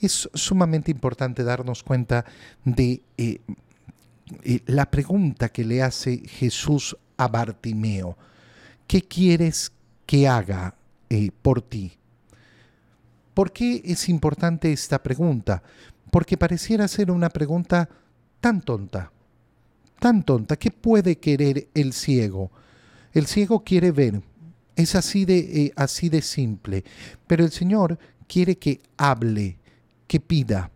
es sumamente importante darnos cuenta de eh, eh, la pregunta que le hace Jesús a Bartimeo. ¿Qué quieres que haga eh, por ti? ¿Por qué es importante esta pregunta? Porque pareciera ser una pregunta tan tonta, tan tonta. ¿Qué puede querer el ciego? El ciego quiere ver. Es así de, así de simple. Pero el Señor quiere que hable, que pida.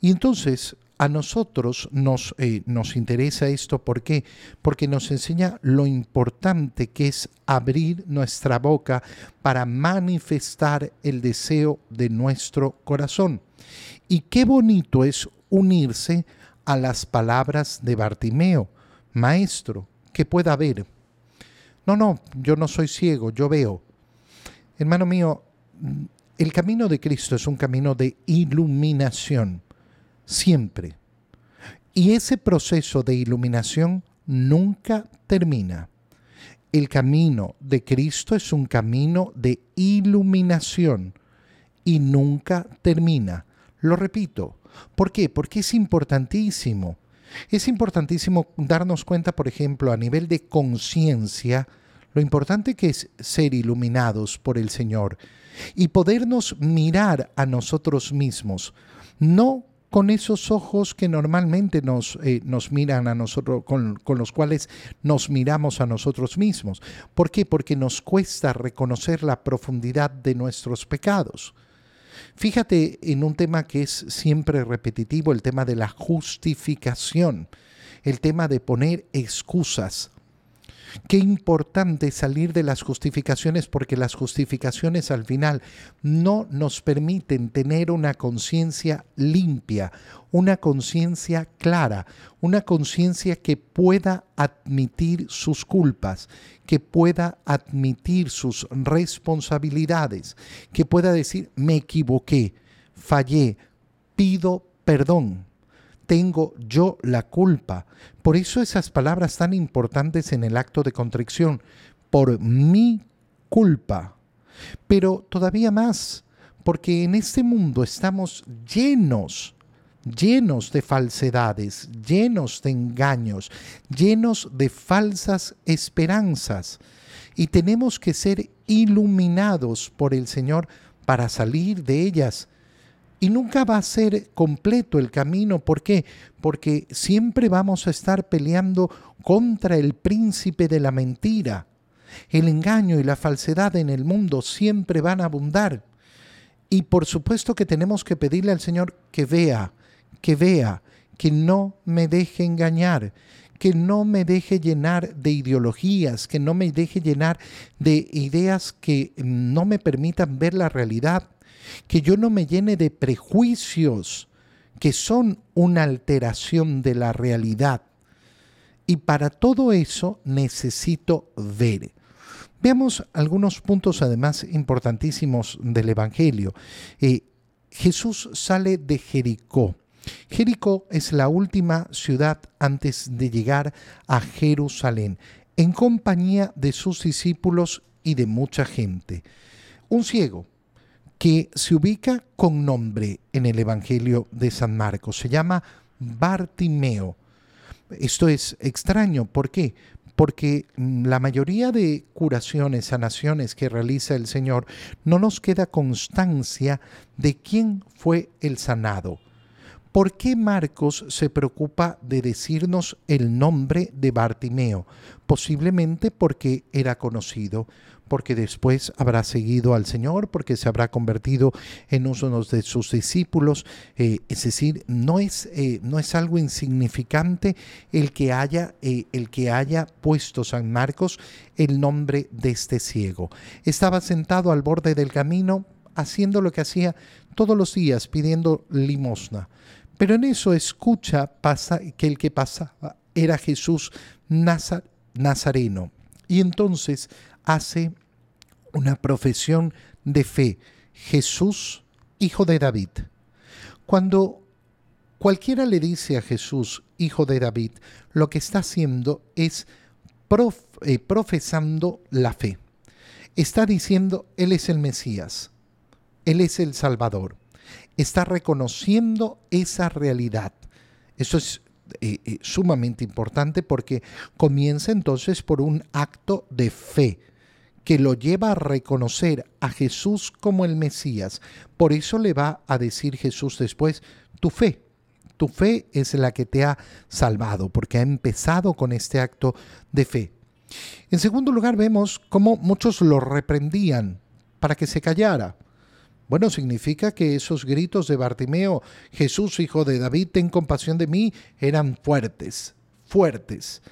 Y entonces a nosotros nos, eh, nos interesa esto, ¿por qué? Porque nos enseña lo importante que es abrir nuestra boca para manifestar el deseo de nuestro corazón. Y qué bonito es unirse a las palabras de Bartimeo, maestro, que pueda ver. No, no, yo no soy ciego, yo veo. Hermano mío, el camino de Cristo es un camino de iluminación, siempre. Y ese proceso de iluminación nunca termina. El camino de Cristo es un camino de iluminación y nunca termina. Lo repito. ¿Por qué? Porque es importantísimo. Es importantísimo darnos cuenta, por ejemplo, a nivel de conciencia, lo importante que es ser iluminados por el Señor y podernos mirar a nosotros mismos, no con esos ojos que normalmente nos, eh, nos miran a nosotros, con, con, los cuales nos miramos a nosotros mismos. ¿Por qué? Porque nos cuesta reconocer la profundidad de nuestros pecados. Fíjate en un tema que es siempre repetitivo, el tema de la justificación, el tema de poner excusas. Qué importante salir de las justificaciones porque las justificaciones al final no nos permiten tener una conciencia limpia, una conciencia clara, una conciencia que pueda admitir sus culpas, que pueda admitir sus responsabilidades, que pueda decir, me equivoqué, fallé, pido perdón tengo yo la culpa. Por eso esas palabras tan importantes en el acto de contrición, por mi culpa. Pero todavía más, porque en este mundo estamos llenos, llenos de falsedades, llenos de engaños, llenos de falsas esperanzas. Y tenemos que ser iluminados por el Señor para salir de ellas y nunca va a ser completo el camino. ¿Por qué? Porque siempre vamos a estar peleando contra el príncipe de la mentira. El engaño y la falsedad en el mundo siempre van a abundar. Y por supuesto que tenemos que pedirle al Señor que vea, que vea, que no me deje engañar, que no me deje llenar de ideologías, que no me deje llenar de ideas que no me permitan ver la realidad que yo no me llene de prejuicios que son una alteración de la realidad. Y para todo eso necesito ver. Veamos algunos puntos además importantísimos del Evangelio. Eh, Jesús sale de Jericó. Jericó es la última ciudad antes de llegar a Jerusalén, en compañía de sus discípulos y de mucha gente. Un ciego, que se ubica con nombre en el Evangelio de San Marcos. Se llama Bartimeo. Esto es extraño. ¿Por qué? Porque la mayoría de curaciones, sanaciones que realiza el Señor, no nos queda constancia de quién fue el sanado. ¿Por qué Marcos se preocupa de decirnos el nombre de Bartimeo? Posiblemente porque era conocido, porque después habrá seguido al Señor, porque se habrá convertido en uno de sus discípulos. Eh, es decir, no es, eh, no es algo insignificante el que, haya, eh, el que haya puesto San Marcos el nombre de este ciego. Estaba sentado al borde del camino haciendo lo que hacía todos los días, pidiendo limosna. Pero en eso escucha pasa, que el que pasaba era Jesús Nazareno. Y entonces hace una profesión de fe. Jesús, hijo de David. Cuando cualquiera le dice a Jesús, hijo de David, lo que está haciendo es eh, profesando la fe. Está diciendo, Él es el Mesías, Él es el Salvador. Está reconociendo esa realidad. Eso es eh, eh, sumamente importante porque comienza entonces por un acto de fe que lo lleva a reconocer a Jesús como el Mesías. Por eso le va a decir Jesús después, tu fe, tu fe es la que te ha salvado, porque ha empezado con este acto de fe. En segundo lugar, vemos cómo muchos lo reprendían para que se callara. Bueno, significa que esos gritos de Bartimeo, Jesús, hijo de David, ten compasión de mí, eran fuertes, fuertes.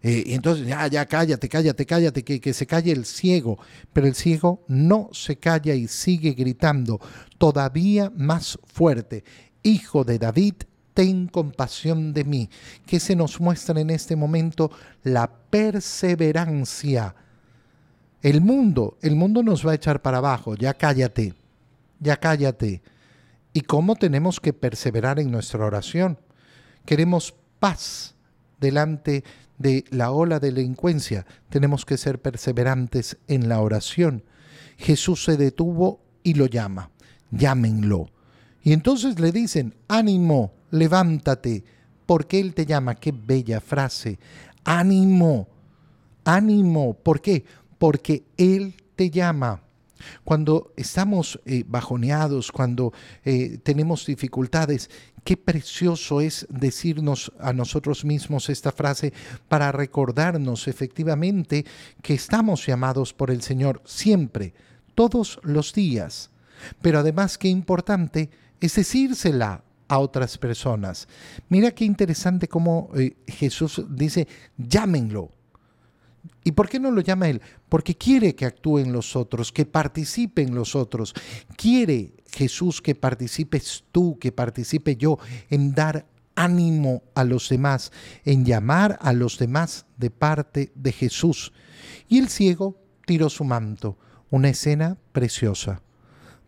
Eh, y entonces, ya, ya, cállate, cállate, cállate, que, que se calle el ciego. Pero el ciego no se calla y sigue gritando todavía más fuerte, Hijo de David, ten compasión de mí. Que se nos muestra en este momento la perseverancia. El mundo, el mundo nos va a echar para abajo, ya cállate ya cállate. ¿Y cómo tenemos que perseverar en nuestra oración? Queremos paz delante de la ola de delincuencia. Tenemos que ser perseverantes en la oración. Jesús se detuvo y lo llama. Llámenlo. Y entonces le dicen, ánimo, levántate, porque Él te llama. Qué bella frase. Ánimo, ánimo. ¿Por qué? Porque Él te llama. Cuando estamos eh, bajoneados, cuando eh, tenemos dificultades, qué precioso es decirnos a nosotros mismos esta frase para recordarnos efectivamente que estamos llamados por el Señor siempre, todos los días. Pero además qué importante es decírsela a otras personas. Mira qué interesante cómo eh, Jesús dice, llámenlo ¿Y por qué no lo llama Él? Porque quiere que actúen los otros, que participen los otros. Quiere Jesús que participes tú, que participe yo en dar ánimo a los demás, en llamar a los demás de parte de Jesús. Y el ciego tiró su manto, una escena preciosa.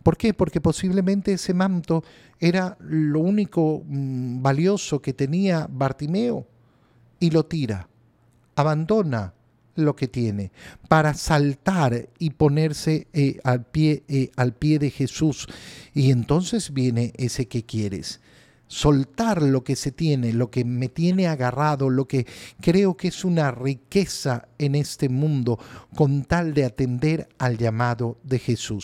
¿Por qué? Porque posiblemente ese manto era lo único mm, valioso que tenía Bartimeo y lo tira, abandona lo que tiene, para saltar y ponerse eh, al, pie, eh, al pie de Jesús. Y entonces viene ese que quieres. Soltar lo que se tiene, lo que me tiene agarrado, lo que creo que es una riqueza en este mundo, con tal de atender al llamado de Jesús.